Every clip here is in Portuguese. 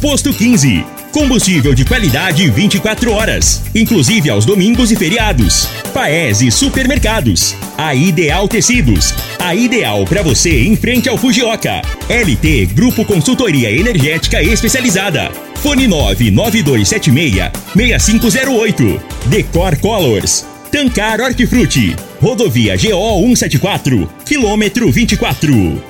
Posto 15. Combustível de qualidade 24 horas, inclusive aos domingos e feriados. Paese Supermercados. A Ideal Tecidos. A ideal para você em frente ao Fujioka. LT Grupo Consultoria Energética Especializada. Fone 99276 6508. Decor Colors. Tancar Hortifruti. Rodovia GO 174. Quilômetro 24.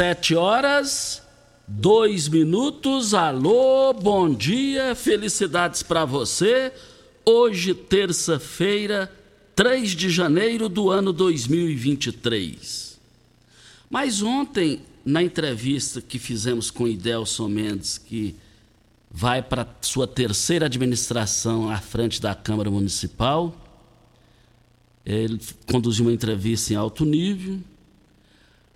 Sete horas, dois minutos. Alô, bom dia, felicidades para você. Hoje, terça-feira, 3 de janeiro do ano 2023. Mas ontem, na entrevista que fizemos com Idelson Mendes, que vai para sua terceira administração à frente da Câmara Municipal, ele conduziu uma entrevista em alto nível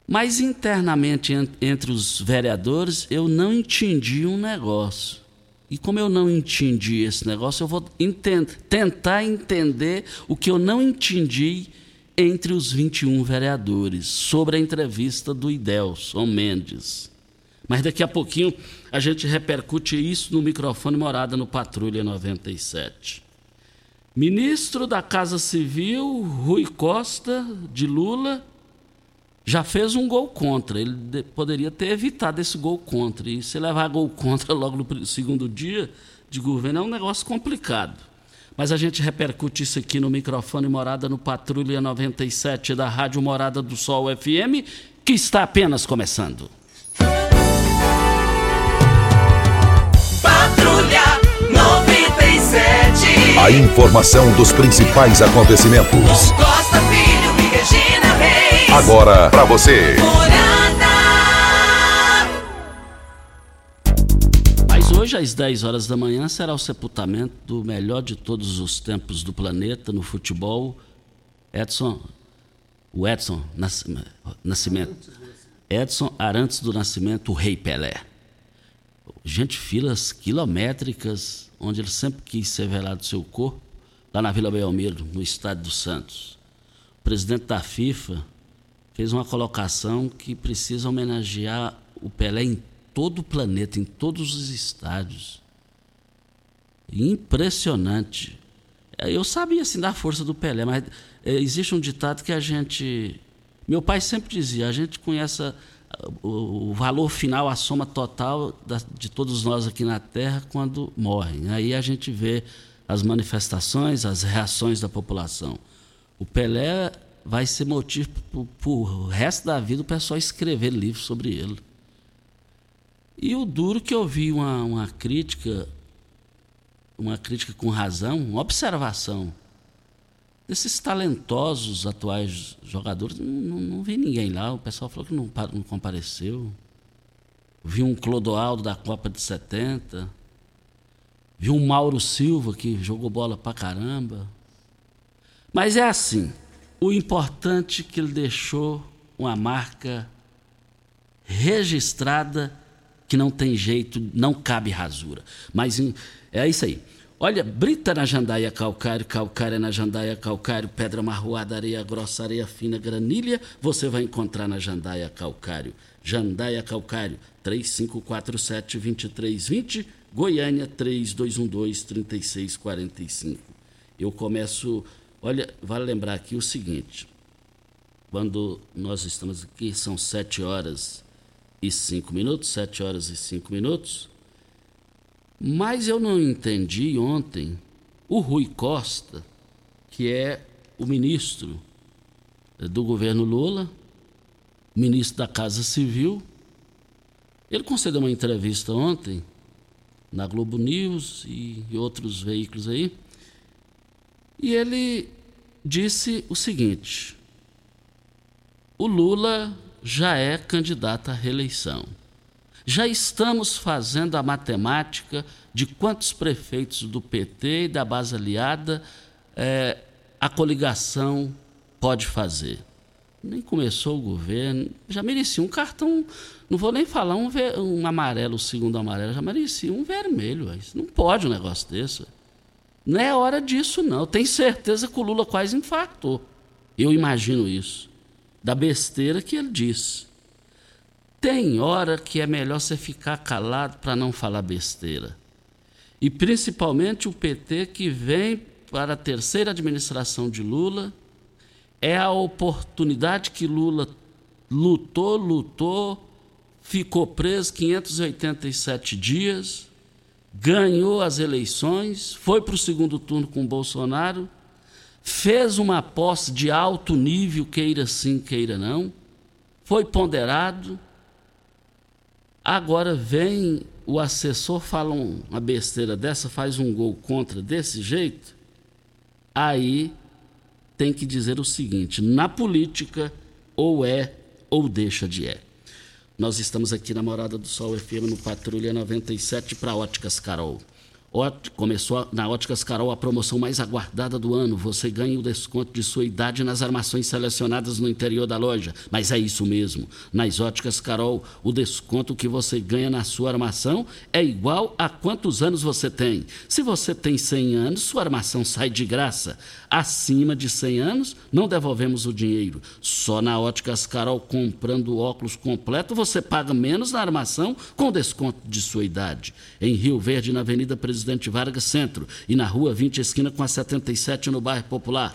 mas internamente entre os vereadores eu não entendi um negócio. E como eu não entendi esse negócio, eu vou tentar entender o que eu não entendi entre os 21 vereadores sobre a entrevista do Idelson Mendes. Mas daqui a pouquinho a gente repercute isso no microfone morada no Patrulha 97. Ministro da Casa Civil, Rui Costa, de Lula, já fez um gol contra. Ele poderia ter evitado esse gol contra. E se levar gol contra logo no segundo dia de governo é um negócio complicado. Mas a gente repercute isso aqui no microfone Morada no Patrulha 97 da Rádio Morada do Sol FM, que está apenas começando. Patrulha 97. A informação dos principais acontecimentos. Costa Filho e Regina. Agora para você. Mas hoje, às 10 horas da manhã, será o sepultamento do melhor de todos os tempos do planeta no futebol, Edson. O Edson Nascimento. Edson Arantes do Nascimento, o Rei Pelé. Gente, filas quilométricas, onde ele sempre quis ser velado seu corpo, lá na Vila Belmiro, no Estádio dos Santos. O presidente da FIFA fez uma colocação que precisa homenagear o Pelé em todo o planeta, em todos os estádios. Impressionante. Eu sabia assim da força do Pelé, mas é, existe um ditado que a gente. Meu pai sempre dizia: a gente conhece o, valor final, a soma total de todos nós aqui na Terra quando morrem. Aí a gente vê as manifestações, as reações da população. O Pelé vai ser motivo para o resto da vida o pessoal escrever livros sobre ele. E o duro que eu vi uma, uma crítica, uma crítica com razão, uma observação desses talentosos atuais jogadores, não, não, não, vi ninguém lá. O pessoal falou que não, não compareceu. Vi um Clodoaldo da Copa de 70. Vi um Mauro Silva que jogou bola pra caramba. Mas é assim. O importante é que ele deixou uma marca registrada que não tem jeito, não cabe rasura. Mas é isso aí. Olha, brita na jandaia calcário, calcária na jandaia calcário, pedra marroada, areia grossa, areia fina, granilha, você vai encontrar na jandaia calcário. Jandaia calcário, 3547-2320, Goiânia 3212-3645. Eu começo, olha, vale lembrar aqui o seguinte, quando nós estamos aqui, são 7 horas e 5 minutos, 7 horas e 5 minutos, Mas eu não entendi ontem o Rui Costa, que é o ministro do governo Lula, ministro da Casa Civil, ele concedeu uma entrevista ontem na Globo News e, outros veículos aí, e ele disse o seguinte: o Lula já é candidato à reeleição. Já estamos fazendo a matemática de quantos prefeitos do PT e da base aliada é, a coligação pode fazer. Nem começou o governo, já merecia um cartão, não vou nem falar um, um amarelo, o segundo amarelo, já merecia um vermelho. Não pode um negócio desse. Não é hora disso, não. Eu tenho certeza que o Lula quase infartou. Eu imagino isso. Da besteira que ele disse. Tem hora que é melhor você ficar calado para não falar besteira. E principalmente o PT que vem para a terceira administração de Lula é a oportunidade que Lula lutou, lutou, ficou preso 587 dias, ganhou as eleições, foi para o segundo turno com Bolsonaro, fez uma posse de alto nível, queira sim, queira não, foi ponderado, Agora vem o assessor, fala uma besteira dessa, faz um gol contra desse jeito, aí tem que dizer o seguinte: na política, ou é ou deixa de é. Nós estamos aqui na Morada do Sol FM no Patrulha 97 para Óticas Carol. Começou na Óticas Carol a promoção mais aguardada do ano. Você ganha o desconto de sua idade nas armações selecionadas no interior da loja. Mas é isso mesmo. Nas Óticas Carol, o desconto que você ganha na sua armação é igual a quantos anos você tem. Se você tem 100 anos, sua armação sai de graça. Acima de 100 anos, não devolvemos o dinheiro. Só na Óticas Carol, comprando óculos completo, você paga menos na armação com desconto de sua idade. Em Rio Verde, na Avenida Presidente Presidente Vargas Centro e na Rua 20, esquina com a 77, no bairro Popular.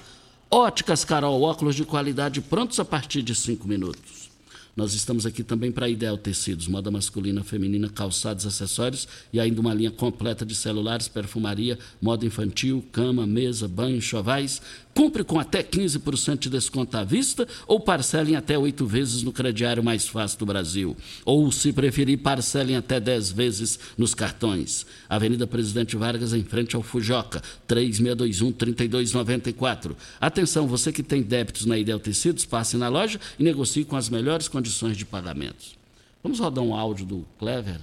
Óticas Carol, óculos de qualidade prontos a partir de 5 minutos. Nós estamos aqui também para Ideal Tecidos, moda masculina, feminina, calçados, acessórios e ainda uma linha completa de celulares, perfumaria, moda infantil, cama, mesa, banho, chovais. Compre com até 15% de desconto à vista ou parcelem até oito vezes no crediário mais fácil do Brasil. Ou, se preferir, parcelem até 10 vezes nos cartões. Avenida Presidente Vargas, em frente ao Fujoca, 3621-3294. Atenção, você que tem débitos na Ideal Tecidos, passe na loja e negocie com as melhores condições condições de pagamentos. Vamos rodar um áudio do Clever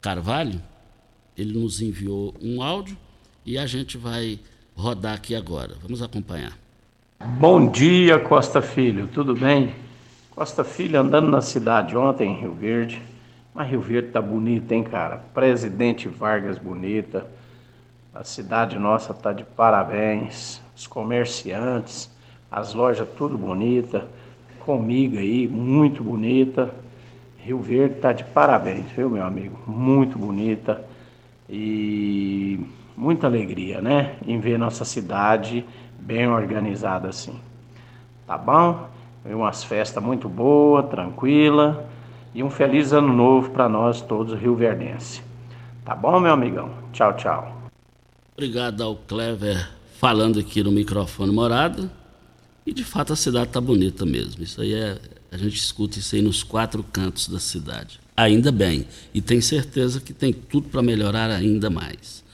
Carvalho. Ele nos enviou um áudio e a gente vai rodar aqui agora. Vamos acompanhar. Bom dia, Costa Filho. Tudo bem? Costa Filho andando na cidade ontem em Rio Verde. Mas Rio Verde tá bonita, hein, cara? Presidente Vargas bonita. A cidade nossa tá de parabéns. Os comerciantes, as lojas tudo bonita comigo aí, muito bonita. Rio Verde tá de parabéns, viu, meu amigo? Muito bonita e muita alegria, né? Em ver nossa cidade bem organizada assim. Tá bom? Umas festas muito boa, tranquila e um feliz ano novo para nós todos rio-verdenses. Tá bom, meu amigão? Tchau, tchau. Obrigado ao Clever falando aqui no microfone morado. E de fato a cidade está bonita mesmo. Isso aí é. A gente escuta isso aí nos quatro cantos da cidade. Ainda bem. E tem certeza que tem tudo para melhorar ainda mais.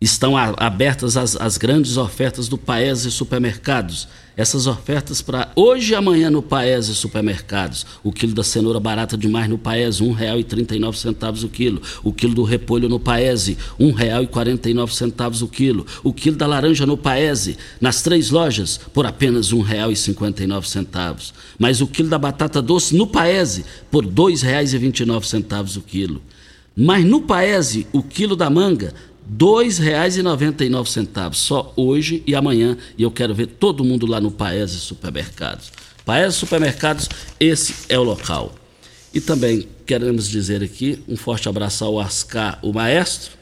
Estão abertas as, as grandes ofertas do Paese Supermercados. Essas ofertas para hoje e amanhã no Paese Supermercados. O quilo da cenoura barata demais no Paese, R$ 1,39 o quilo. O quilo do repolho no Paese, R$ 1,49 o quilo. O quilo da laranja no Paese, nas três lojas, por apenas R$ 1,59. Mas o quilo da batata doce no Paese, por R$ 2,29 o quilo. Mas no Paese, o quilo da manga, R$ 2,99 só hoje e amanhã. E eu quero ver todo mundo lá no Paese Supermercados. Paese Supermercados, esse é o local. E também queremos dizer aqui um forte abraço ao Ascar, o maestro.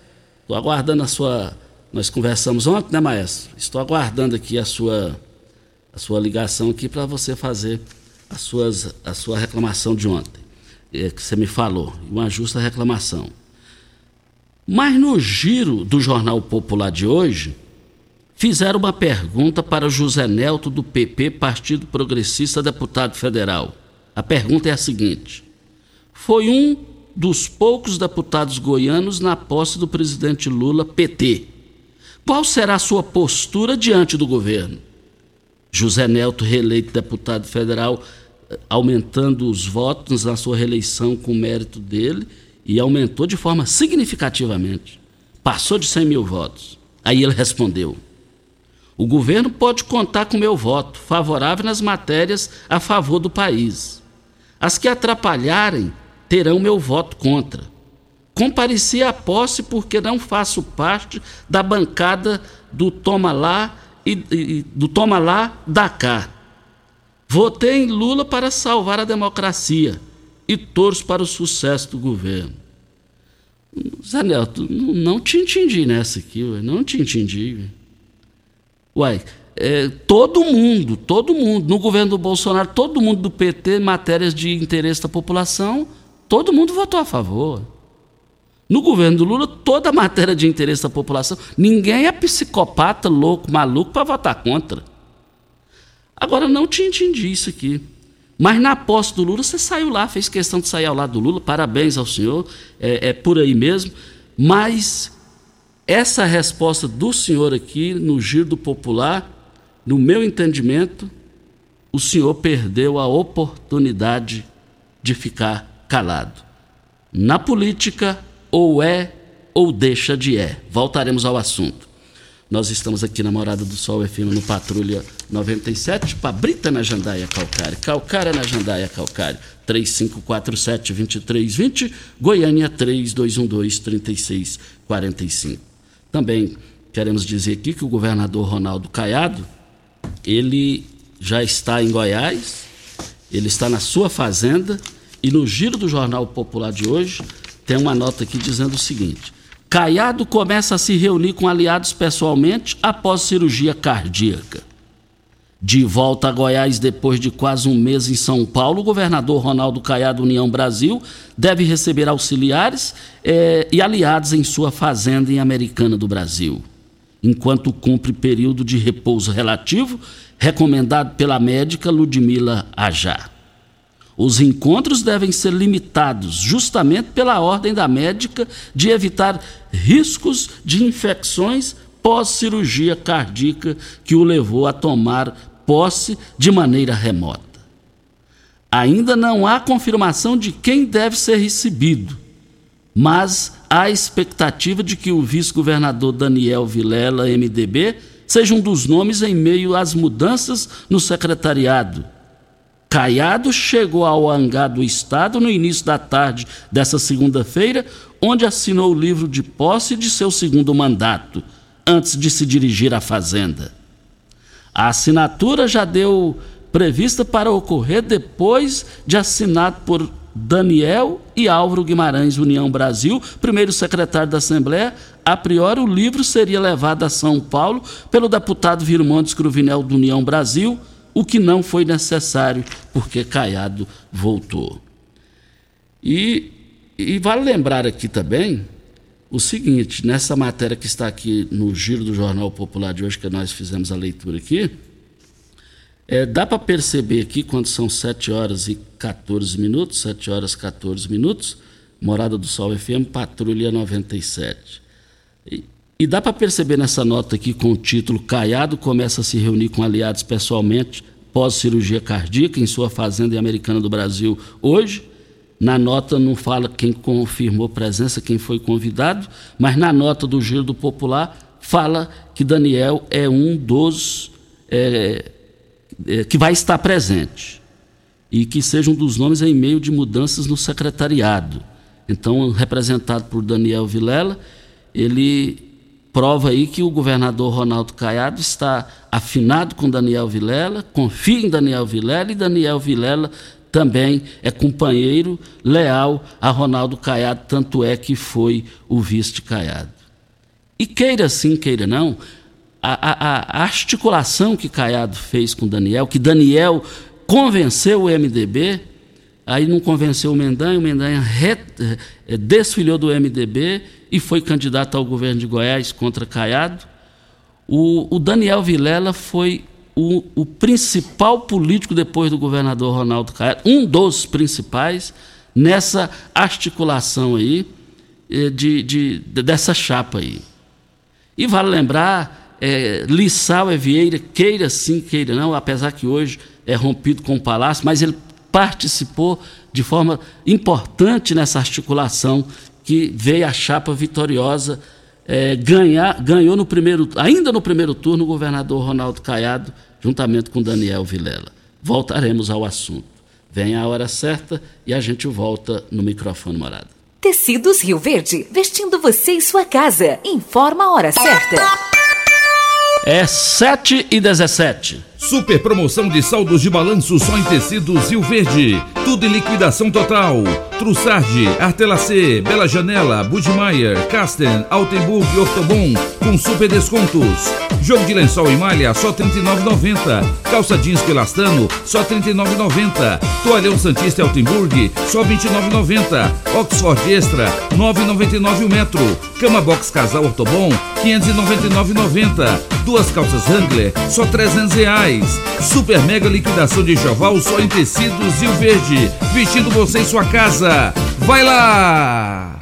Estou aguardando a sua. Nós conversamos ontem, né, maestro? Estou aguardando aqui a sua, a sua ligação aqui para você fazer as suas, a sua reclamação de ontem, é, que você me falou. Uma justa reclamação. Mas no giro do Jornal Popular de hoje, fizeram uma pergunta para José Nelto do PP, Partido Progressista, deputado federal. A pergunta é a seguinte: Foi um dos poucos deputados goianos na posse do presidente Lula, PT. Qual será a sua postura diante do governo? José Nelto, reeleito deputado federal, aumentando os votos na sua reeleição com o mérito dele e aumentou de forma significativamente. Passou de 100 mil votos. Aí ele respondeu: O governo pode contar com meu voto favorável nas matérias a favor do país. As que atrapalharem terão meu voto contra. Compareci à posse porque não faço parte da bancada do toma lá e, e do toma lá da cá. Votei em Lula para salvar a democracia e torço para o sucesso do governo. Zé Nelto, não, te entendi nessa aqui, ué, não te entendi. Uai, é, todo mundo, todo mundo, no governo do Bolsonaro, todo mundo do PT, matérias de interesse da população, todo mundo votou a favor. No governo do Lula, toda matéria de interesse da população, ninguém é psicopata, louco, maluco para votar contra. Agora, não te entendi isso aqui. Mas na posse do Lula, você saiu lá, fez questão de sair ao lado do Lula, parabéns ao senhor, é, é por aí mesmo. Mas essa resposta do senhor aqui, no giro do popular, no meu entendimento, o senhor perdeu a oportunidade de ficar calado. Na política, ou é ou deixa de é. Voltaremos ao assunto. Nós estamos aqui na Morada do Sol FM no Patrulha 97, Pabrita na Jandaia Calcário, Calcária na Jandaia Calcário, 3547-2320, Goiânia 3212-3645. Também queremos dizer aqui que o governador Ronaldo Caiado, ele já está em Goiás, ele está na sua fazenda e no giro do Jornal Popular de hoje tem uma nota aqui dizendo o seguinte: Caiado começa a se reunir com aliados pessoalmente após cirurgia cardíaca. De volta a Goiás depois de quase um mês em São Paulo, o governador Ronaldo Caiado União Brasil deve receber auxiliares eh, e aliados em sua fazenda em Americana do Brasil. Enquanto cumpre período de repouso relativo, recomendado pela médica Ludmila Ajá. Os encontros devem ser limitados justamente pela ordem da médica de evitar riscos de infecções pós-cirurgia cardíaca que o levou a tomar posse de maneira remota. Ainda não há confirmação de quem deve ser recebido, mas há expectativa de que o vice-governador Daniel Vilela, MDB, seja um dos nomes em meio às mudanças no secretariado Caiado chegou ao hangar do Estado no início da tarde dessa segunda-feira, onde assinou o livro de posse de seu segundo mandato, antes de se dirigir à Fazenda. A assinatura já deu prevista para ocorrer depois de assinado por Daniel e Álvaro Guimarães, União Brasil, primeiro secretário da Assembleia. A priori, o livro seria levado a São Paulo pelo deputado Virmontes Cruvinel do União Brasil o que não foi necessário, porque Caiado voltou. E, e vale lembrar aqui também o seguinte: nessa matéria que está aqui no giro do Jornal Popular de hoje, que nós fizemos a leitura aqui, é, dá para perceber aqui, quando são 7 horas e 14 minutos, 7 horas e 14 minutos, Morada do Sol FM, Patrulha 97. E, e dá para perceber nessa nota aqui com o título Caiado começa a se reunir com aliados pessoalmente pós cirurgia cardíaca em sua fazenda em Americana do Brasil hoje. Na nota não fala quem confirmou presença, quem foi convidado, mas na nota do Giro do Popular fala que Daniel é um dos é, é, que vai estar presente e que seja um dos nomes em meio de mudanças no secretariado. Então, representado por Daniel Vilela, ele prova aí que o governador Ronaldo Caiado está afinado com Daniel Vilela, confia em Daniel Vilela e Daniel Vilela também é companheiro leal a Ronaldo Caiado, tanto é que foi o vice de Caiado. E queira sim, queira não, a, a, a articulação que Caiado fez com Daniel, que Daniel convenceu o MDB, aí não convenceu o Mendanha, o Mendanha re, é, desfilhou do MDB e foi candidato ao governo de Goiás contra Caiado. O, o Daniel Vilela foi o, o, principal político depois do governador Ronaldo Caiado, um dos principais nessa articulação aí eh, de, de dessa chapa aí. E vale lembrar, é, Lissau é Vieira, queira sim, queira não, apesar que hoje é rompido com o Palácio, mas ele participou de forma importante nessa articulação que veio a chapa vitoriosa é, ganhar, ganhou no primeiro, ainda no primeiro turno o governador Ronaldo Caiado, juntamente com Daniel Vilela. Voltaremos ao assunto. Vem a hora certa e a gente volta no microfone morada. Tecidos Rio Verde, vestindo você e sua casa. Informa a hora certa. É 7 e 17. Super promoção de saldos de balanço só em tecidos Rio Verde. Tudo em liquidação total. Trussardi, Artelacê, Bela Janela, Budmeier, Casten, Altenburg e Ortobon com super descontos. Jogo de lençol e malha só R$ 39,90. Calça jeans pelastano só R$ 39,90. Toalhão Santista Altenburg só R$ 29,90. Oxford Extra R$ 9,99 o metro. Cama Box Casal Ortobon R$ 599,90. Duas calças Wrangler só 300 reais Super mega liquidação de enxoval só em tecidos Rio Verde. Vestindo você em sua casa. Vai lá!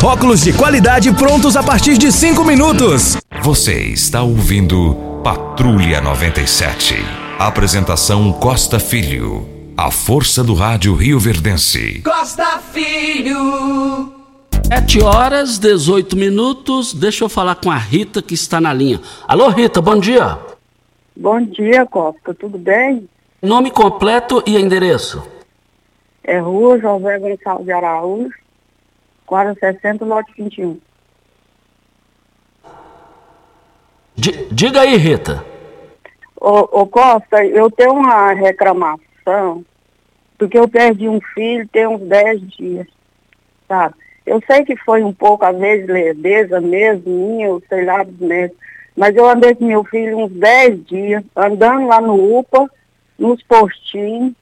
Óculos de qualidade prontos a partir de 5 minutos. Você está ouvindo Patrulha 97. Apresentação Costa Filho. A força do rádio Rio Verdense. Costa Filho. 7 horas 18 minutos. Deixa eu falar com a Rita que está na linha. Alô, Rita, bom dia. Bom dia, Costa. Tudo bem? Nome completo e endereço. É Rua José Gonçalves de Araújo, quadra 60, lote 21. D diga aí, Rita. Ô, ô, Costa, eu tenho uma reclamação, porque eu perdi um filho tem uns 10 dias, sabe? Eu sei que foi um pouco, às vezes, lerdeza mesmo, minha, eu sei lá, mesmo. Mas eu andei com meu filho uns 10 dias, andando lá no UPA, nos postinhos,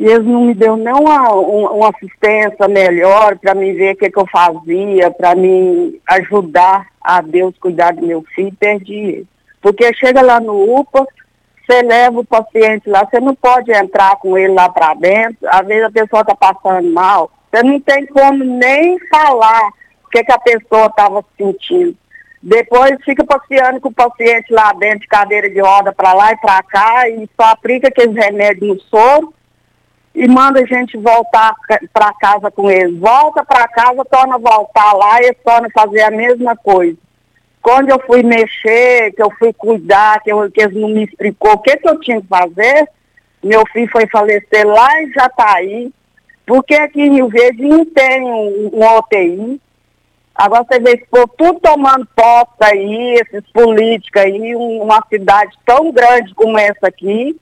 e eles não me deu nem uma, uma assistência melhor para me ver o que, que eu fazia, para me ajudar a Deus cuidar do meu filho, perdi ele. Porque chega lá no UPA, você leva o paciente lá, você não pode entrar com ele lá para dentro, às vezes a pessoa está passando mal, você não tem como nem falar o que, que a pessoa estava sentindo. Depois fica passeando com o paciente lá dentro de cadeira de roda para lá e para cá e só aplica aqueles remédios no soro e manda a gente voltar para casa com eles. Volta para casa, torna voltar lá e torna fazer a mesma coisa. Quando eu fui mexer, que eu fui cuidar, que, eu, que eles não me explicou o que, que eu tinha que fazer, meu filho foi falecer lá e já está aí. Porque aqui em Rio Verde não tem um, um UTI. Agora você vê esse tudo tomando posse aí, esses políticos aí, um, uma cidade tão grande como essa aqui,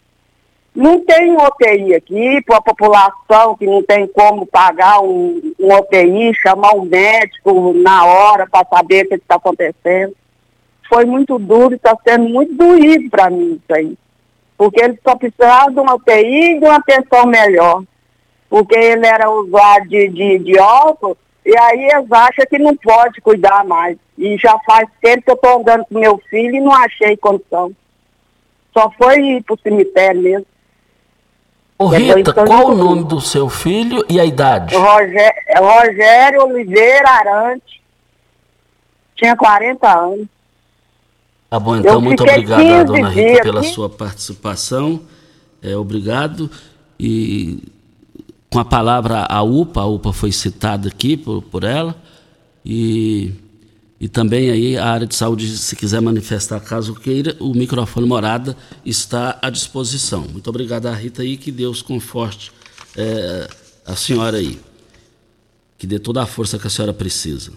não tem UTI aqui para a população que não tem como pagar um, um chamar um médico na hora para saber o que está acontecendo. Foi muito duro e está sendo muito doído para mim isso aí. Porque ele só precisava de uma UTI e de uma atenção melhor. Porque ele era usuário de, de, de álcool e aí eles acham que não pode cuidar mais. E já faz tempo que eu estou andando com meu filho e não achei condição. só foi ir pro cemitério mesmo. Ô Rita, qual o nome do seu filho e a idade? Rogério, Rogério Oliveira Arante. Tinha 40 anos. Tá bom, então, muito obrigado, dona Rita, pela aqui. sua participação. É, obrigado. E com a palavra a UPA, a UPA foi citada aqui por, por ela. E, e também aí a área de saúde, se quiser manifestar caso queira, o microfone morada está à disposição. Muito obrigado a Rita aí, que Deus conforte é, a senhora aí. Que dê toda a força que a senhora precisa.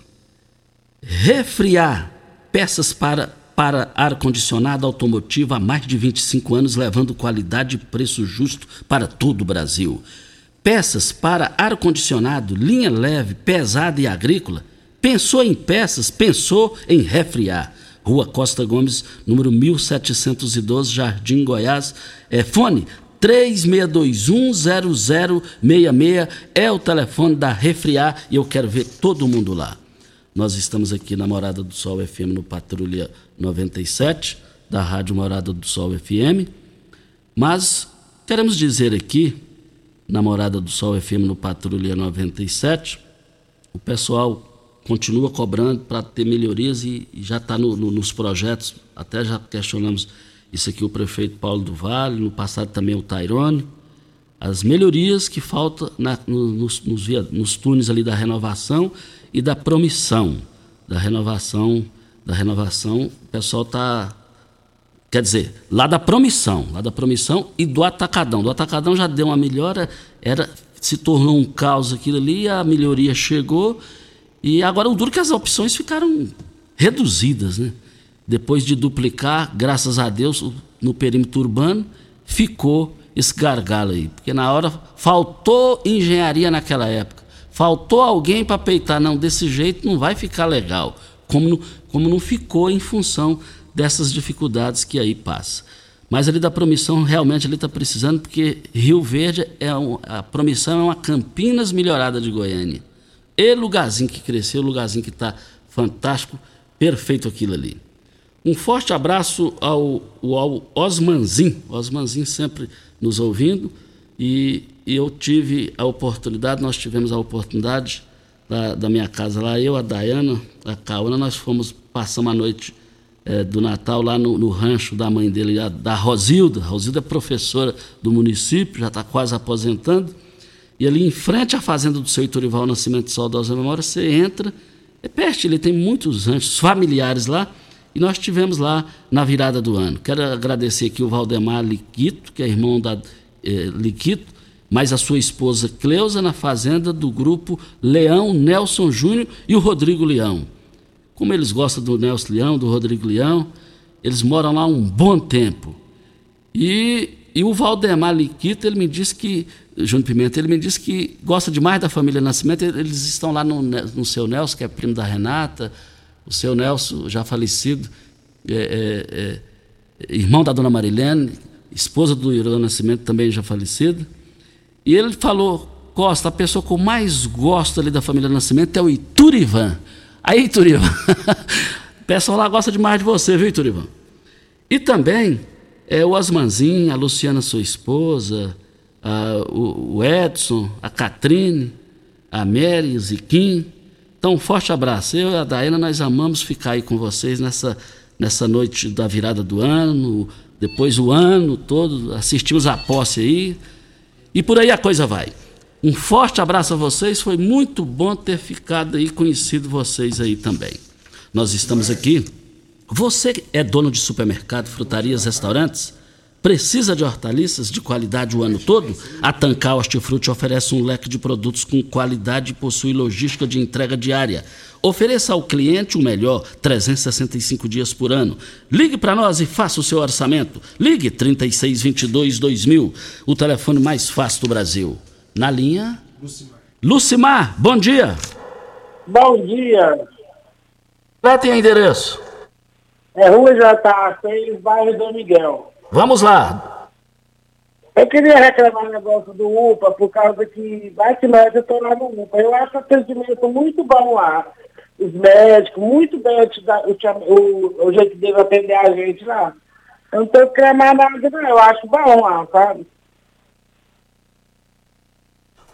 Refriar peças para para ar-condicionado automotivo há mais de 25 anos, levando qualidade e preço justo para todo o Brasil. Peças para ar-condicionado, linha leve, pesada e agrícola. Pensou em peças, pensou em refriar. Rua Costa Gomes, número 1712, Jardim Goiás. É, fone 36210066 é o telefone da Refriar e eu quero ver todo mundo lá. Nós estamos aqui na Morada do Sol FM no Patrulha 97, da Rádio Morada do Sol FM. Mas queremos dizer aqui, na Morada do Sol FM no Patrulha 97, o pessoal continua cobrando para ter melhorias e, e já está no, no, nos projetos. Até já questionamos isso aqui o prefeito Paulo do Vale, no passado também o Tairone. As melhorias que faltam na, nos, nos, nos túneis ali da renovação e da promissão, da renovação, da renovação, o pessoal está Quer dizer, lá da promissão, lá da promissão e do atacadão. Do atacadão já deu uma melhora, era se tornou um caos aquilo ali, a melhoria chegou e agora o duro é que as opções ficaram reduzidas, né? Depois de duplicar, graças a Deus, no perímetro urbano, ficou esse gargalo aí. Porque na hora faltou engenharia naquela época. Faltou alguém para peitar, não, desse jeito não vai ficar legal, como não, como não ficou em função dessas dificuldades que aí passa. Mas ali da promissão, realmente ele está precisando, porque Rio Verde, é um, a promissão é uma Campinas melhorada de Goiânia. E lugarzinho que cresceu, lugarzinho que está fantástico, perfeito aquilo ali. Um forte abraço ao, ao Osmanzin, Osmanzin sempre nos ouvindo, e e eu tive a oportunidade, nós tivemos a oportunidade da, da minha casa lá, eu, a Dayana, a Cauna, nós fomos, passamos a noite é, do Natal lá no, no, rancho da mãe dele, a, da Rosilda. Rosilda é professora do município, já está quase aposentando. E ali em frente à fazenda do seu Iturival Nascimento Saudosa Memória, você entra, é perto, ele tem muitos ranchos familiares lá, e nós tivemos lá na virada do ano. Quero agradecer aqui o Valdemar Liquito, que é irmão da é, Liquito, mas a sua esposa Cleusa na fazenda do grupo Leão Nelson Júnior e o Rodrigo Leão. Como eles gostam do Nelson Leão, do Rodrigo Leão, eles moram lá um bom tempo. E, e o Valdemar Liquito, ele me disse que, Júnior Pimenta, ele me disse que gosta demais da família Nascimento, eles estão lá no, no seu Nelson, que é primo da Renata, o seu Nelson, já falecido, é, é, é, irmão da dona Marilene, esposa do Irã Nascimento, também já falecido. E ele falou, Costa, a pessoa que eu mais gosto ali da família Nascimento é o Iturivan. Aí, Iturivan, o pessoal lá gosta demais de você, viu, Iturivan? E também é, o Asmanzinho, a Luciana, sua esposa, a, o, o, Edson, a Catrine, a Mary, o Ziquim. Então, um forte abraço. Eu e a Daena, nós amamos ficar aí com vocês nessa, nessa noite da virada do ano, depois o ano todo, assistimos a posse aí. E por aí a coisa vai. Um forte abraço a vocês, foi muito bom ter ficado aí, conhecido vocês aí também. Nós estamos aqui. Você é dono de supermercado, frutarias, restaurantes? Precisa de hortaliças de qualidade o ano todo? A Tancar Hortifruti oferece um leque de produtos com qualidade e possui logística de entrega diária. Ofereça ao cliente o melhor 365 dias por ano. Ligue para nós e faça o seu orçamento. Ligue 3622 2000, o telefone mais fácil do Brasil. Na linha Lucimar. Lucimar, bom dia. Bom dia. Lá tem endereço. É Rua J6, bairro do Miguel. Vamos lá. Eu queria reclamar um negócio do UPA, por causa que bate mais eu estou lá no UPA. Eu acho o atendimento muito bom lá os médicos, muito bem o, o, o jeito dele atender a gente lá. Eu não tô cremando nada, não. Eu acho bom lá, sabe?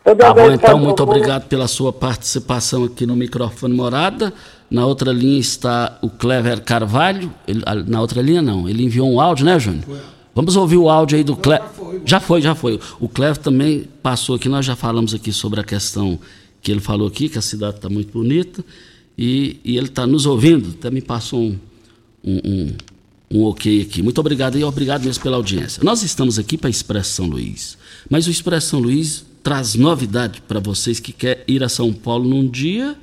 Tá bom, então, muito obrigado pela sua participação aqui no microfone Morada. Na outra linha está o Clever Carvalho. Ele, na outra linha, não. Ele enviou um áudio, né, Júnior? Vamos ouvir o áudio aí do Clever. Já foi, já foi. O Clever também passou aqui. Nós já falamos aqui sobre a questão que ele falou aqui, que a cidade está muito bonita. E, e ele está nos ouvindo. Até me passou um, um, um, um ok aqui. Muito obrigado e obrigado mesmo pela audiência. Nós estamos aqui para Expresso São Luís. Mas o Expresso São Luís traz novidade para vocês que quer ir a São Paulo num dia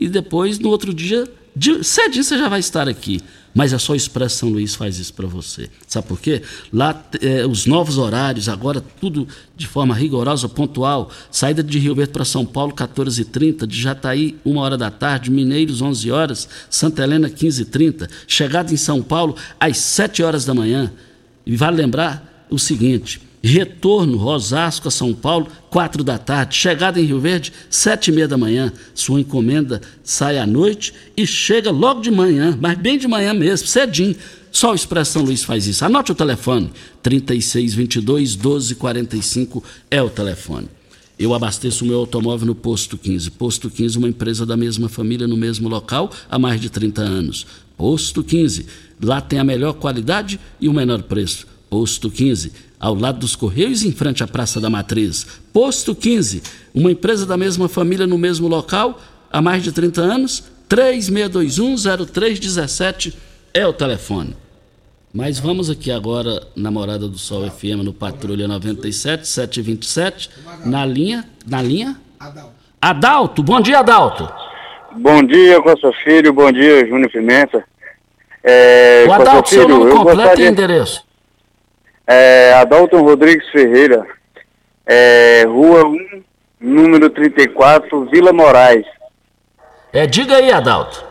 e depois no outro dia, de, cedinho você já vai estar aqui. Mas é só o Expresso São Luís faz isso para você. Sabe por quê? Lá é, os novos horários, agora tudo de forma rigorosa, pontual. Saída de Rio Verde para São Paulo, 14h30, de Jataí, 1 hora da tarde, Mineiros, 11 horas, Santa Helena, 15h30. Chegada em São Paulo, às 7 horas da manhã. E vale lembrar o seguinte: Retorno, Osasco a São Paulo, quatro da tarde. Chegada em Rio Verde, sete e meia da manhã. Sua encomenda sai à noite e chega logo de manhã, mas bem de manhã mesmo, cedinho. Só o Expresso São Luís faz isso. Anote o telefone, 3622 1245 é o telefone. Eu abasteço o meu automóvel no Posto 15. Posto 15, uma empresa da mesma família no mesmo local há mais de 30 anos. Posto 15. Lá tem a melhor qualidade e o menor preço. Posto 15 ao lado dos Correios, em frente à Praça da Matriz. Posto 15, uma empresa da mesma família no mesmo local, há mais de 30 anos, 3621-0317 é o telefone. Mas vamos aqui agora na Morada do Sol FM, no Patrulha 97, 727, na linha, na linha? Adalto. Adalto, bom dia Adalto. Bom dia, Costa Filho, bom dia, Júnior Pimenta. É, o Adalto, seu nome completo gostaria... e endereço? É, Adalton Rodrigues Ferreira, é, Rua 1, número 34, Vila Moraes. É, diga aí, Adalto.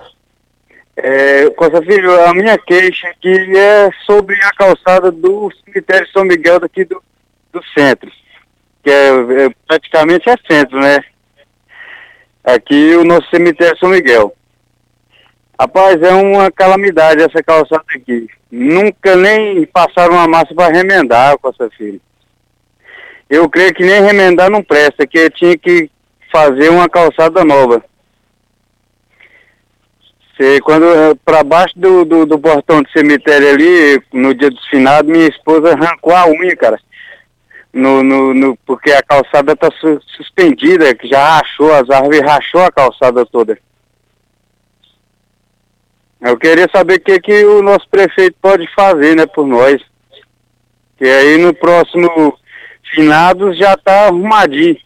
É, Costa Filho, a minha queixa aqui é sobre a calçada do cemitério São Miguel daqui do, do centro, que é, é, praticamente é centro, né? Aqui o nosso cemitério São Miguel. Rapaz, é uma calamidade essa calçada aqui. Nunca nem passaram uma massa para remendar, Costa Filho. Eu creio que nem remendar não presta, que tinha que fazer uma calçada nova. Você, quando eh, para baixo do, do, do, portão do cemitério ali, no dia dos finados, minha esposa arrancou a unha, cara. No, no, no porque a calçada está su suspendida, que já rachou, as árvores rachou a calçada toda. Eu queria saber o que, que o nosso prefeito pode fazer, né, por nós. Que aí no próximo finados já está arrumadinho.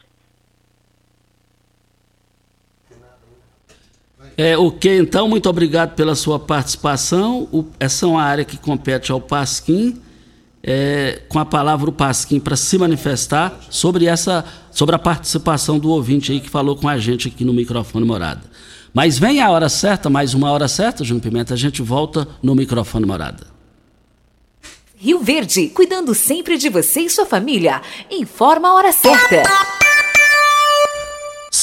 É, ok, então, muito obrigado pela sua participação. O, essa é uma área que compete ao Pasquim, é, com a palavra o Pasquim para se manifestar sobre essa, sobre a participação do ouvinte aí que falou com a gente aqui no microfone morada. Mas vem a hora certa, mais uma hora certa, Júnior Pimenta, a gente volta no microfone morada. Rio Verde, cuidando sempre de você e sua família. Informa a hora certa.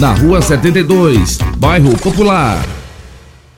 na Rua 72, Bairro Popular.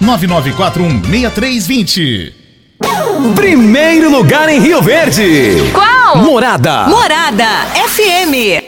99941 6320. Primeiro lugar em Rio Verde. Qual? Morada. Morada FM.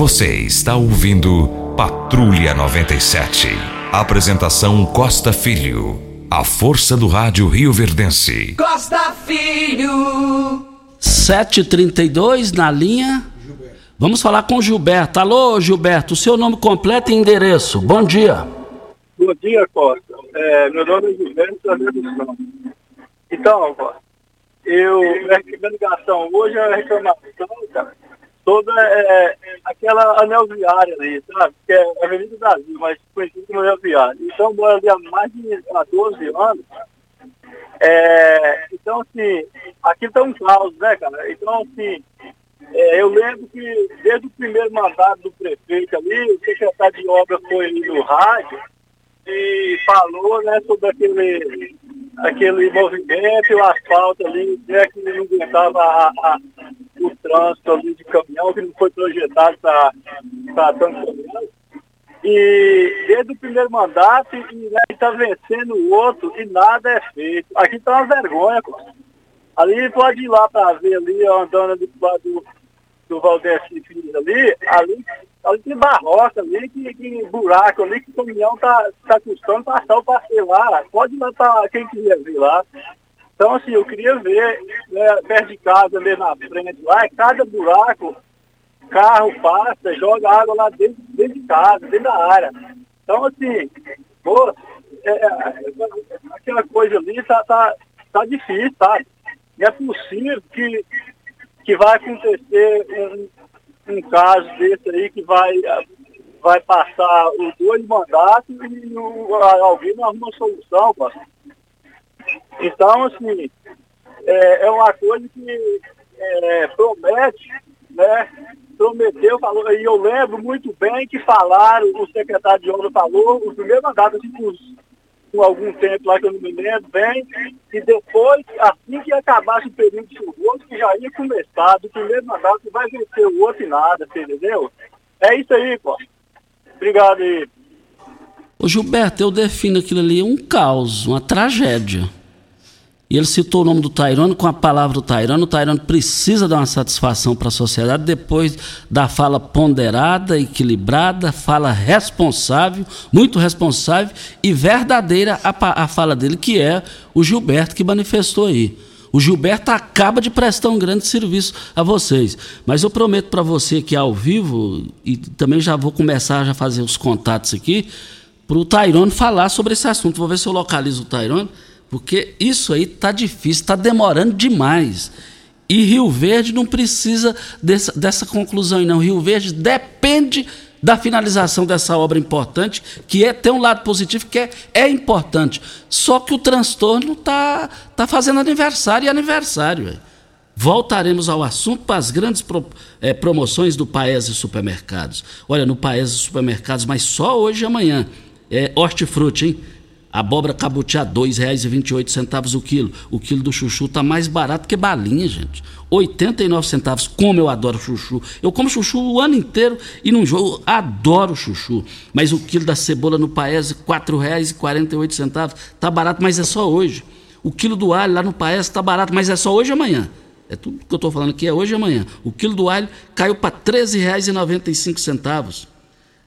Você está ouvindo Patrulha 97. Apresentação Costa Filho. A força do rádio Rio Verdense. Costa Filho. 732 na linha. Vamos falar com o Gilberto. Alô, Gilberto, o seu nome completo e endereço. Bom dia. Bom dia, Costa. É, meu nome é Gilberto. Então, Costa, eu, minha ligação hoje é a reclamação, cara, toda é, aquela anel viária ali, sabe? Que é a Avenida Brasil, mas conhecido como anel viário. Então, mora ali há mais de há 12 anos. É, então, assim, aqui está um caos, né, cara? Então, assim, é, eu lembro que desde o primeiro mandato do prefeito ali, o secretário de obra foi ali no rádio e falou, né, sobre aquele, aquele movimento, o asfalto ali, né, que não aguentava o trânsito ali de caminhão que não foi projetado para tanto caminhão. E desde o primeiro mandato, e né, está vencendo o outro e nada é feito. Aqui está uma vergonha, pô. Ali pode ir lá para ver ali, andando ali do lado do, do Valdeci Filho ali, ali, ali tem barroca ali, que, que buraco ali, que o caminhão tá, tá custando passar o passeio lá. Pode para quem quiser ver lá. Então, assim, eu queria ver, né, perto de casa, ali na frente, lá, cada buraco, carro passa, joga água lá dentro, dentro de casa, dentro da área. Então, assim, pô, é, é, aquela coisa ali tá, tá, tá difícil, sabe? E é possível que, que vai acontecer um, um caso desse aí que vai, vai passar os dois mandatos e o, alguém não arruma solução. Então, assim, é, é uma coisa que é, promete, né? Prometeu, falou, e eu lembro muito bem que falaram, o secretário de obra falou, o primeiro mandato, assim, com, com algum tempo lá que eu não me lembro bem, e depois, assim que acabasse o período chuvoso, que já ia começar, do primeiro mandato, vai vencer o outro e nada, entendeu? É isso aí, pô. Obrigado aí. Ô Gilberto, eu defino aquilo ali um caos, uma tragédia. E ele citou o nome do Tairano com a palavra do Tairano. O Tairano precisa dar uma satisfação para a sociedade depois da fala ponderada, equilibrada, fala responsável, muito responsável e verdadeira a, a fala dele, que é o Gilberto que manifestou aí. O Gilberto acaba de prestar um grande serviço a vocês. Mas eu prometo para você que ao vivo, e também já vou começar a fazer os contatos aqui, para o Tairone falar sobre esse assunto. Vou ver se eu localizo o Tairone porque isso aí está difícil, está demorando demais. E Rio Verde não precisa dessa, dessa conclusão, não. Rio Verde depende da finalização dessa obra importante, que é tem um lado positivo, que é, é importante. Só que o transtorno está tá fazendo aniversário e aniversário. Voltaremos ao assunto para as grandes pro, é, promoções do Paese Supermercados. Olha, no Paese Supermercados, mas só hoje e amanhã. É hortifruti, hein? Abóbora cabotiá, R$ 2,28 o quilo. O quilo do chuchu tá mais barato que balinha, gente. 89 centavos. Como eu adoro chuchu. Eu como chuchu o ano inteiro e não jogo. Adoro chuchu. Mas o quilo da cebola no Paese, R$ 4,48. Tá barato, mas é só hoje. O quilo do alho lá no Paese tá barato, mas é só hoje e amanhã. É tudo que eu estou falando aqui, é hoje e amanhã. O quilo do alho caiu para R$ 13,95.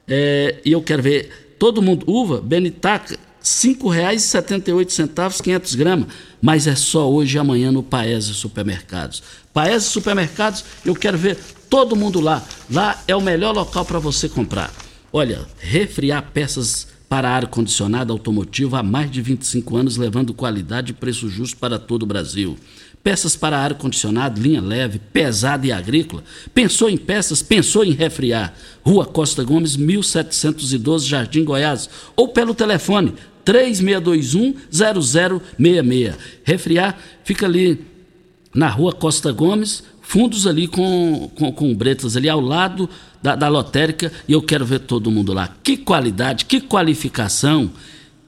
É, e eu quero ver todo mundo. Uva, Benitaca, R$ 5,78, 500 gramas. Mas é só hoje e amanhã no Paese Supermercados. Paese Supermercados, eu quero ver todo mundo lá. Lá é o melhor local para você comprar. Olha, refriar peças para ar-condicionado automotivo há mais de 25 anos, levando qualidade e preço justo para todo o Brasil. Peças para ar-condicionado, linha leve, pesada e agrícola. Pensou em peças? Pensou em refriar. Rua Costa Gomes, 1712, Jardim Goiás. Ou pelo telefone 3621-0066. Refriar fica ali na Rua Costa Gomes, fundos ali com, com, com bretas ali ao lado da, da lotérica. E eu quero ver todo mundo lá. Que qualidade, que qualificação.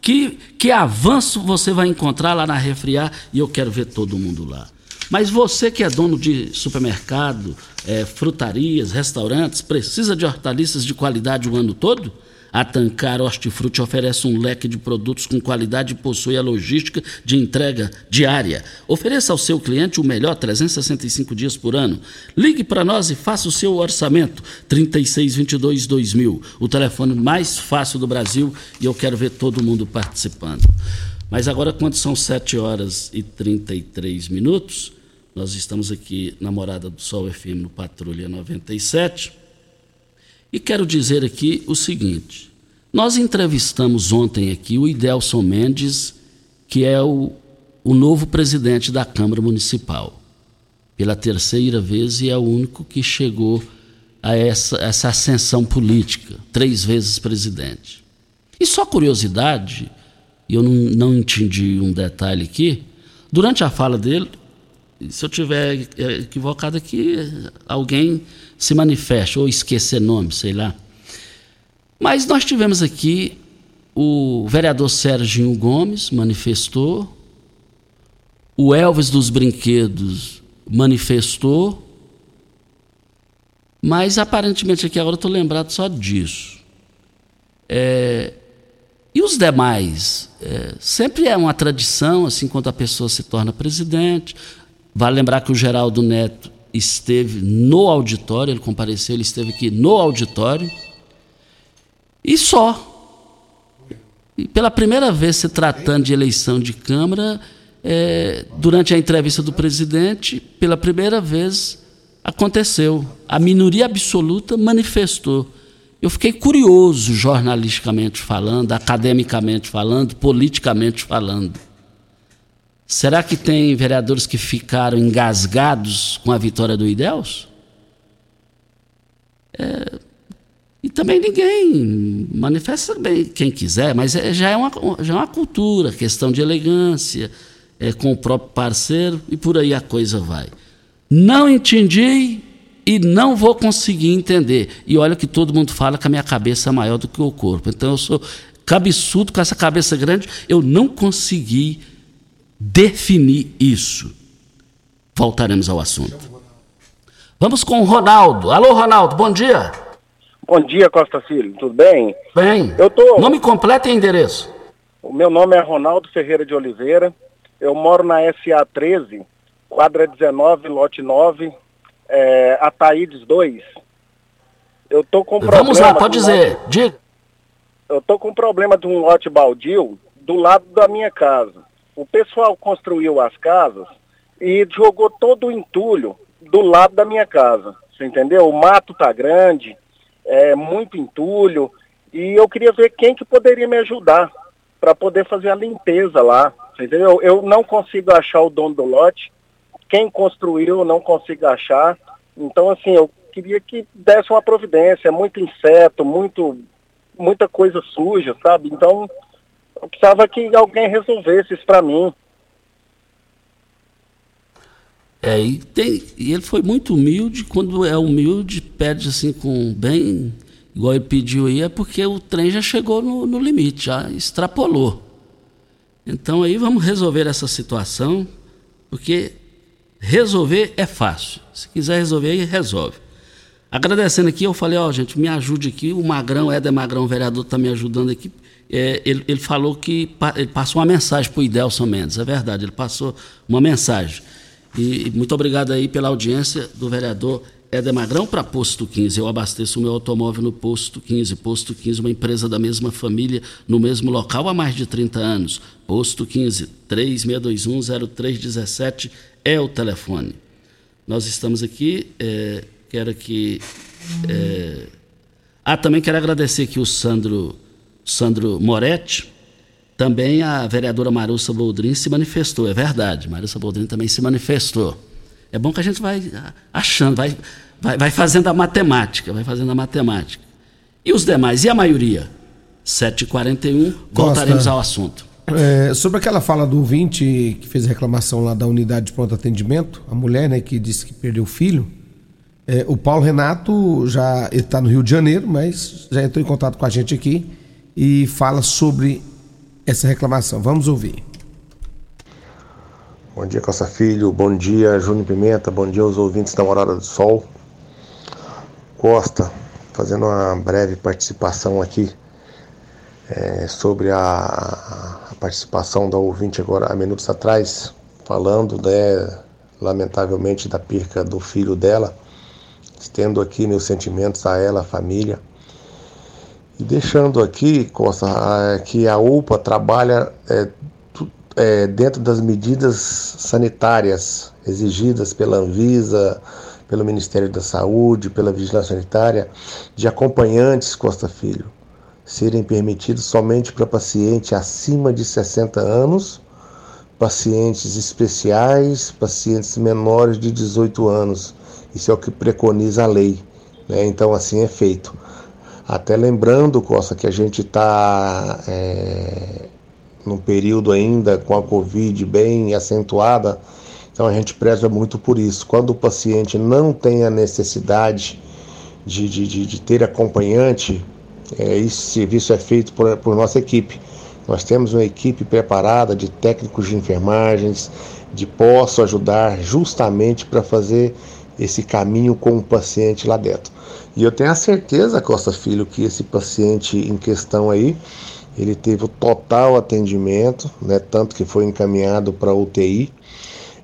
Que, que avanço você vai encontrar lá na Refriar e eu quero ver todo mundo lá. Mas você que é dono de supermercado, é, frutarias, restaurantes, precisa de hortaliças de qualidade o ano todo? A Tancar Hortifruti oferece um leque de produtos com qualidade e possui a logística de entrega diária. Ofereça ao seu cliente o melhor 365 dias por ano. Ligue para nós e faça o seu orçamento. 3622-2000, o telefone mais fácil do Brasil e eu quero ver todo mundo participando. Mas agora, quando são 7 horas e 33 minutos, nós estamos aqui na Morada do Sol FM no Patrulha 97 e quero dizer aqui o seguinte: nós entrevistamos ontem aqui o Idelson Mendes, que é o, o novo presidente da Câmara Municipal, pela terceira vez e é o único que chegou a essa, essa ascensão política, três vezes presidente. E só curiosidade, eu não, não entendi um detalhe aqui, durante a fala dele, se eu tiver equivocado aqui, alguém se manifeste, ou esquecer nome, sei lá. Mas nós tivemos aqui o vereador Serginho Gomes manifestou, o Elvis dos Brinquedos manifestou, mas aparentemente aqui agora estou lembrado só disso. É, e os demais? É, sempre é uma tradição, assim, quando a pessoa se torna presidente. Vale lembrar que o Geraldo Neto esteve no auditório, ele compareceu, ele esteve aqui no auditório. E só. E pela primeira vez se tratando de eleição de Câmara, é, durante a entrevista do presidente, pela primeira vez aconteceu. A minoria absoluta manifestou. Eu fiquei curioso, jornalisticamente falando, academicamente falando, politicamente falando. Será que tem vereadores que ficaram engasgados com a vitória do Ideus? É, e também ninguém manifesta bem quem quiser, mas é, já, é uma, já é uma cultura, questão de elegância, é, com o próprio parceiro e por aí a coisa vai. Não entendi e não vou conseguir entender. E olha que todo mundo fala que a minha cabeça é maior do que o corpo. Então eu sou cabeçudo com essa cabeça grande, eu não consegui definir isso. Voltaremos ao assunto. Vamos com o Ronaldo. Alô, Ronaldo, bom dia. Bom dia, Costa Filho, tudo bem? Bem. Eu tô... Nome completo e endereço. O meu nome é Ronaldo Ferreira de Oliveira. Eu moro na SA 13, quadra 19, lote 9, é, Ataídes 2. Eu tô com problema. Vamos lá, pode dizer. Lote... Diga. Eu tô com problema de um lote baldio do lado da minha casa. O pessoal construiu as casas e jogou todo o entulho do lado da minha casa. Você entendeu? O mato tá grande, é muito entulho. E eu queria ver quem que poderia me ajudar para poder fazer a limpeza lá. Você entendeu? Eu não consigo achar o dono do lote quem construiu, não consigo achar. Então, assim, eu queria que desse uma providência. É muito inseto, muito, muita coisa suja, sabe? Então, eu precisava que alguém resolvesse isso para mim. É, e, tem, e ele foi muito humilde. Quando é humilde, pede assim com bem, igual ele pediu aí, é porque o trem já chegou no, no limite, já extrapolou. Então aí vamos resolver essa situação, porque resolver é fácil. Se quiser resolver, aí resolve. Agradecendo aqui, eu falei, ó, oh, gente, me ajude aqui. O Magrão, Éder Magrão, vereador, está me ajudando aqui. É, ele, ele, falou que ele passou uma mensagem para o Idelson Mendes, é verdade, ele passou uma mensagem. E, e muito obrigado aí pela audiência do vereador Éder Magrão para Posto 15. Eu abasteço o meu automóvel no Posto 15. Posto 15, uma empresa da mesma família, no mesmo local há mais de 30 anos. Posto 15, 36210317 é o telefone. Nós estamos aqui, é, quero que. É... Ah, também quero agradecer aqui o Sandro, Sandro Moretti. Também a vereadora Marussa Boldrin se manifestou, é verdade. Marussa Boldrin também se manifestou. É bom que a gente vai achando, vai, vai, vai fazendo a matemática, vai fazendo a matemática. E os demais? E a maioria? 7h41, voltaremos ao assunto. É, sobre aquela fala do 20 que fez a reclamação lá da unidade de pronto atendimento, a mulher né, que disse que perdeu o filho, é, o Paulo Renato já está no Rio de Janeiro, mas já entrou em contato com a gente aqui e fala sobre essa reclamação. Vamos ouvir. Bom dia, Costa Filho. Bom dia, Júnior Pimenta. Bom dia aos ouvintes da Morada do Sol. Costa, fazendo uma breve participação aqui é, sobre a, a, participação da ouvinte agora há minutos atrás, falando, né, lamentavelmente, da perca do filho dela. Estendo aqui meus sentimentos a ela, a família. E deixando aqui, Costa, que a UPA trabalha é, é, dentro das medidas sanitárias exigidas pela Anvisa, pelo Ministério da Saúde, pela Vigilância Sanitária, de acompanhantes Costa Filho serem permitidos somente para paciente acima de 60 anos, pacientes especiais, pacientes menores de 18 anos. Isso é o que preconiza a lei. Né? Então, assim é feito. Até lembrando, Costa, que a gente está é, num período ainda com a Covid bem acentuada, então a gente preza muito por isso. Quando o paciente não tem a necessidade de, de, de, de ter acompanhante, é, esse serviço é feito por, por nossa equipe. Nós temos uma equipe preparada de técnicos de enfermagens, de posso ajudar justamente para fazer esse caminho com o paciente lá dentro. E eu tenho a certeza, Costa Filho, que esse paciente em questão aí, ele teve o total atendimento, né, tanto que foi encaminhado para UTI.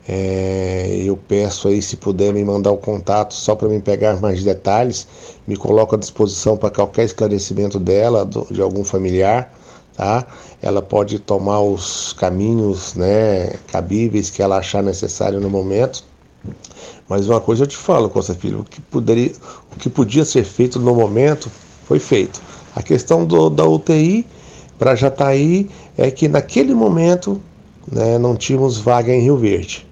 É, eu peço aí se puder me mandar o contato só para me pegar mais detalhes, me coloco à disposição para qualquer esclarecimento dela, do, de algum familiar, tá? Ela pode tomar os caminhos, né, cabíveis que ela achar necessário no momento. Mas uma coisa eu te falo, Costa Filho, o que poderia, o que podia ser feito no momento foi feito. A questão do, da UTI para Jataí é que naquele momento né, não tínhamos vaga em Rio Verde.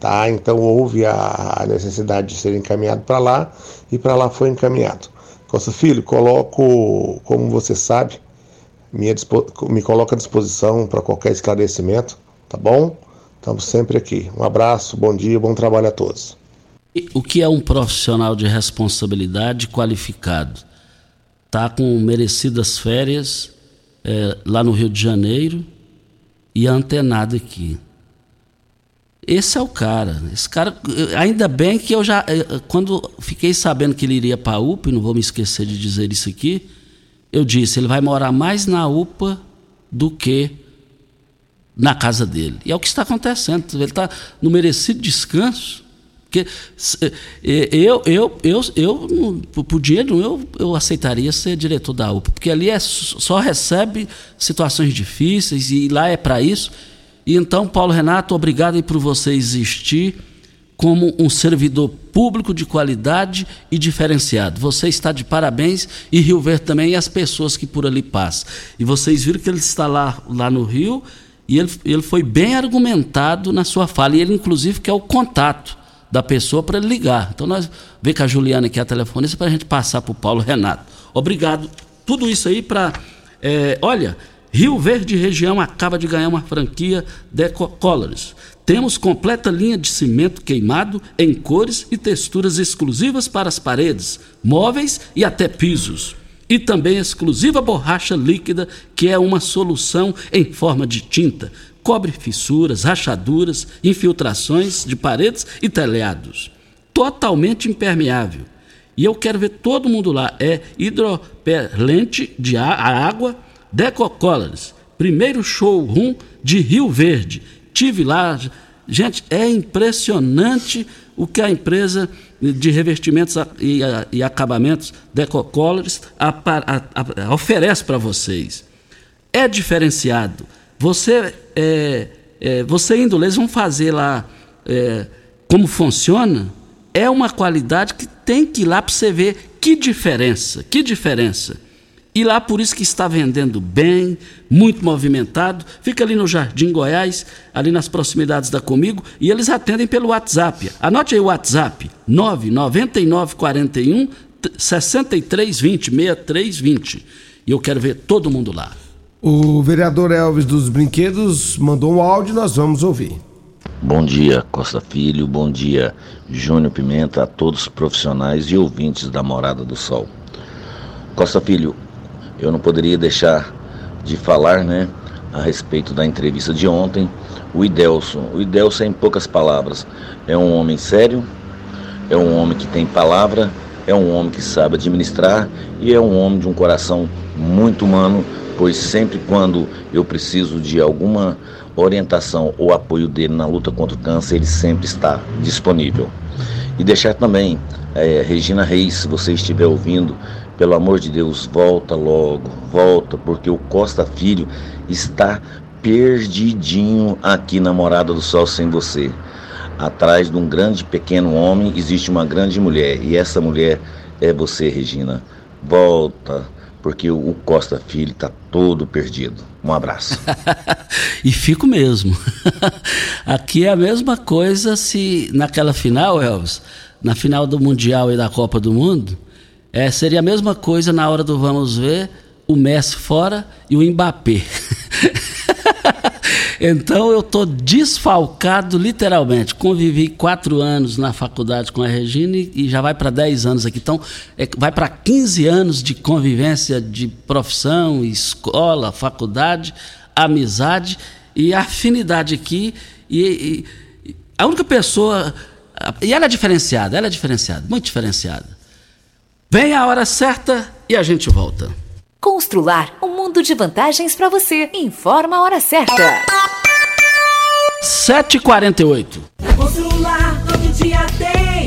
Tá? Então houve a, necessidade de ser encaminhado para lá e para lá foi encaminhado. Costa Filho, coloco, como você sabe, minha, me coloco à disposição para qualquer esclarecimento, tá bom? Estamos sempre aqui. Um abraço, bom dia, bom trabalho a todos. O que é um profissional de responsabilidade qualificado? Tá com merecidas férias, é, lá no Rio de Janeiro e antenado aqui. Esse é o cara. Esse cara, ainda bem que eu já, quando fiquei sabendo que ele iria para a UPA, e não vou me esquecer de dizer isso aqui, eu disse: ele vai morar mais na UPA do que na casa dele. E é o que está acontecendo. Ele está no merecido descanso. Porque eu, eu, eu, eu, por dinheiro, eu, eu aceitaria ser diretor da UPA, porque ali é, só recebe situações difíceis e lá é para isso. E então, Paulo Renato, obrigado por você existir como um servidor público de qualidade e diferenciado. Você está de parabéns e Rio Verde também e as pessoas que por ali passam. E vocês viram que ele está lá, lá no Rio e ele, ele foi bem argumentado na sua fala. E ele, inclusive, quer o contato da pessoa para ele ligar. Então nós vê com a Juliana é a telefonista para a gente passar para o Paulo Renato. Obrigado. Tudo isso aí para. É, olha, Rio Verde região acaba de ganhar uma franquia Deco Colors. Temos completa linha de cimento queimado em cores e texturas exclusivas para as paredes, móveis e até pisos. E também exclusiva borracha líquida, que é uma solução em forma de tinta. Cobre fissuras, rachaduras, infiltrações de paredes e telhados. Totalmente impermeável. E eu quero ver todo mundo lá. É hidropelente de água Decocolors. Primeiro showroom de Rio Verde. Tive lá. Gente, é impressionante o que a empresa de revestimentos e, e acabamentos Decocolors oferece para vocês. É diferenciado. Você, é, é, você indo, eles vão fazer lá é, como funciona. É uma qualidade que tem que ir lá para você ver que diferença, que diferença. E lá por isso que está vendendo bem, muito movimentado. Fica ali no Jardim Goiás, ali nas proximidades da Comigo, e eles atendem pelo WhatsApp. Anote aí o WhatsApp: 99941 6320 6320. E eu quero ver todo mundo lá. O vereador Elvis dos Brinquedos mandou um áudio, nós vamos ouvir. Bom dia, Costa Filho. Bom dia, Júnior Pimenta, a todos os profissionais e ouvintes da Morada do Sol. Costa Filho, eu não poderia deixar de falar, né, a respeito da entrevista de ontem. O Idelson, o Idelson, em poucas palavras, é um homem sério, é um homem que tem palavra, é um homem que sabe administrar e é um homem de um coração muito humano, pois sempre quando eu preciso de alguma orientação ou apoio dele na luta contra o câncer, ele sempre está disponível. E deixar também, é, Regina Reis, se você estiver ouvindo, pelo amor de Deus, volta logo, volta, porque o Costa Filho está perdidinho aqui na Morada do Sol sem você. Atrás de um grande pequeno homem existe uma grande mulher, e essa mulher é você, Regina. Volta, porque o Costa Filho está todo perdido. Um abraço. e fico mesmo. Aqui é a mesma coisa se naquela final, Elvis, na final do Mundial e da Copa do Mundo, é, seria a mesma coisa na hora do vamos ver o Messi fora e o Mbappé. então eu tô desfalcado literalmente. Convivi quatro anos na faculdade com a Regina e já vai para dez anos aqui. Então é, vai para 15 anos de convivência de profissão, escola, faculdade, amizade e afinidade aqui. E, e a única pessoa. E ela é diferenciada, ela é diferenciada, muito diferenciada. Vem a hora certa e a gente volta. Constrular um mundo de vantagens para você. Informa a hora certa. 7h48. Constrular todo dia tem,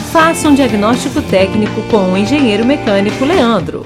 Faça um diagnóstico técnico com o engenheiro mecânico Leandro.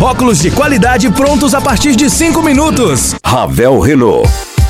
Óculos de qualidade prontos a partir de 5 minutos. Ravel Renault.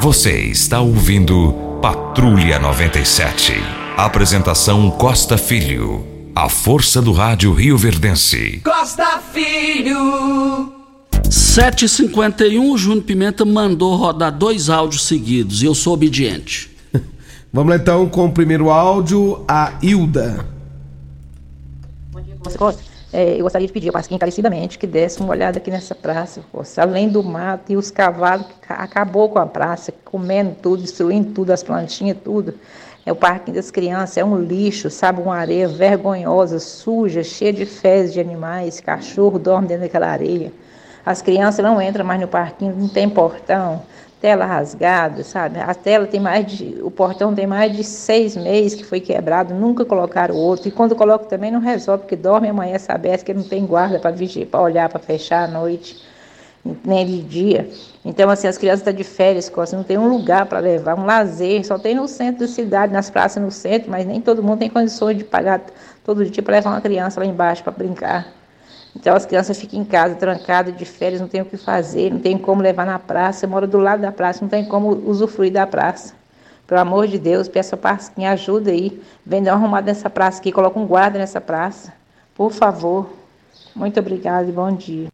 Você está ouvindo Patrulha 97. Apresentação Costa Filho. A força do rádio Rio Verdense. Costa Filho. 7h51, o Júnior Pimenta mandou rodar dois áudios seguidos e eu sou obediente. Vamos lá então com o primeiro áudio, a Hilda. Você gosta? É, eu gostaria de pedir Pasquim encarecidamente que desse uma olhada aqui nessa praça. Poxa, além do mato e os cavalos, que acabou com a praça, comendo tudo, destruindo tudo, as plantinhas, tudo. É o parquinho das crianças, é um lixo, sabe, uma areia vergonhosa, suja, cheia de fezes de animais, cachorro dorme dentro daquela areia. As crianças não entram mais no parquinho, não tem portão tela rasgada, sabe? A tela tem mais de, o portão tem mais de seis meses que foi quebrado, nunca colocaram outro. E quando colocam também não resolve, porque dorme amanhã saber que não tem guarda para vigiar, para olhar, para fechar à noite, nem de dia. Então, assim, as crianças estão de férias, não tem um lugar para levar, um lazer, só tem no centro da cidade, nas praças no centro, mas nem todo mundo tem condições de pagar todo dia para levar uma criança lá embaixo para brincar. Então as crianças ficam em casa, trancadas, de férias, não tem o que fazer, não tem como levar na praça, mora do lado da praça, não tem como usufruir da praça. Pelo amor de Deus, peça Pasquinha, ajuda aí. Vem dar uma arrumada nessa praça aqui, coloca um guarda nessa praça. Por favor. Muito obrigada e bom dia.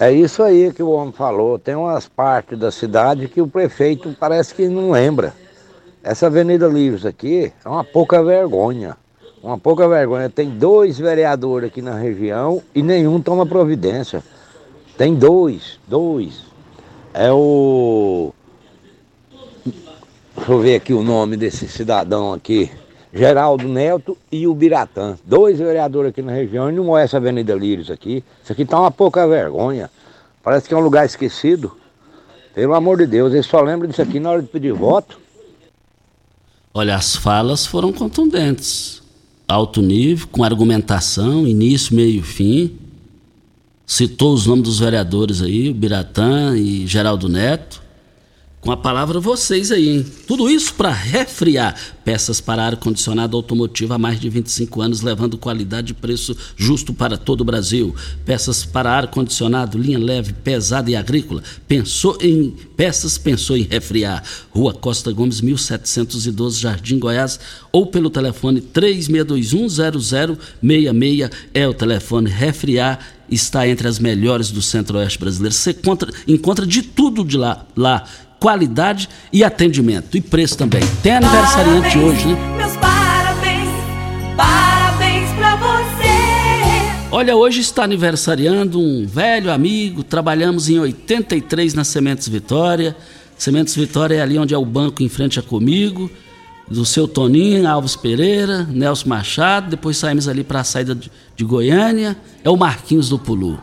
É isso aí que o homem falou. Tem umas partes da cidade que o prefeito parece que não lembra. Essa Avenida Livres aqui é uma pouca vergonha. Uma pouca vergonha. Tem dois vereadores aqui na região e nenhum toma providência. Tem dois, dois. É o. Deixa eu ver aqui o nome desse cidadão aqui. Geraldo Neto e o Biratã. Dois vereadores aqui na região e não é essa Avenida Lírios aqui. Isso aqui tá uma pouca vergonha. Parece que é um lugar esquecido. Pelo amor de Deus, eles só lembram disso aqui na hora de pedir voto. Olha, as falas foram contundentes alto nível, com argumentação, início, meio e fim. Citou os nomes dos vereadores aí, Biratã e Geraldo Neto. Com a palavra vocês aí, hein? Tudo isso para refriar peças para ar-condicionado automotivo há mais de 25 anos, levando qualidade e preço justo para todo o Brasil. Peças para ar-condicionado, linha leve, pesada e agrícola. Pensou em peças, pensou em refriar. Rua Costa Gomes, 1712, Jardim Goiás, ou pelo telefone 36210066 é o telefone refriar está entre as melhores do Centro-Oeste brasileiro. Você encontra, encontra de tudo de lá, lá qualidade e atendimento. E preço também. Tem aniversariante parabéns, hoje, né? Meus parabéns, parabéns pra você. Olha, hoje está aniversariando um velho amigo. Trabalhamos em 83 na Sementes Vitória. Sementes Vitória é ali onde é o banco em frente a comigo. Do seu Toninho, Alves Pereira, Nelson Machado. Depois saímos ali para a saída de, de Goiânia. É o Marquinhos do Pulu.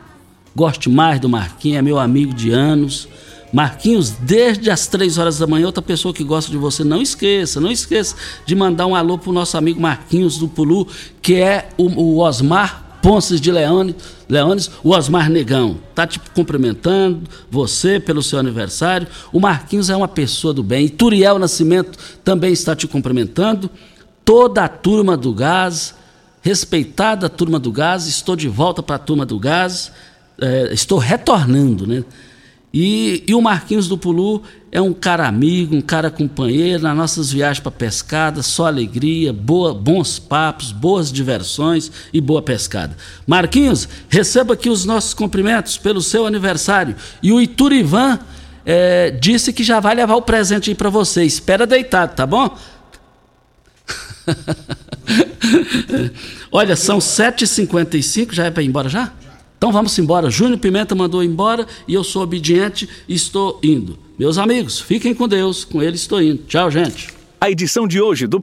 Gosto mais do Marquinhos, é meu amigo de anos. Marquinhos, desde as três horas da manhã, outra pessoa que gosta de você, não esqueça, não esqueça de mandar um alô pro nosso amigo Marquinhos do Pulu, que é o, o Osmar Ponces de Leone, Leones, o Osmar Negão, tá te cumprimentando, você pelo seu aniversário. O Marquinhos é uma pessoa do bem. E Turiel Nascimento também está te cumprimentando. Toda a turma do gás, respeitada a turma do gás, estou de volta para a turma do gás, é, estou retornando, né? E, e, o Marquinhos do Pulu é um cara amigo, um cara companheiro nas nossas viagens para pescada, só alegria, boa, bons papos, boas diversões e boa pescada. Marquinhos, receba aqui os nossos cumprimentos pelo seu aniversário. E o Iturivan é, disse que já vai levar o presente aí para você. Espera deitado, tá bom? Olha, são 7h55, já é para ir embora já? Então vamos embora. Júnior Pimenta mandou embora e eu sou obediente e estou indo. Meus amigos, fiquem com Deus. Com ele estou indo. Tchau, gente. A edição de hoje do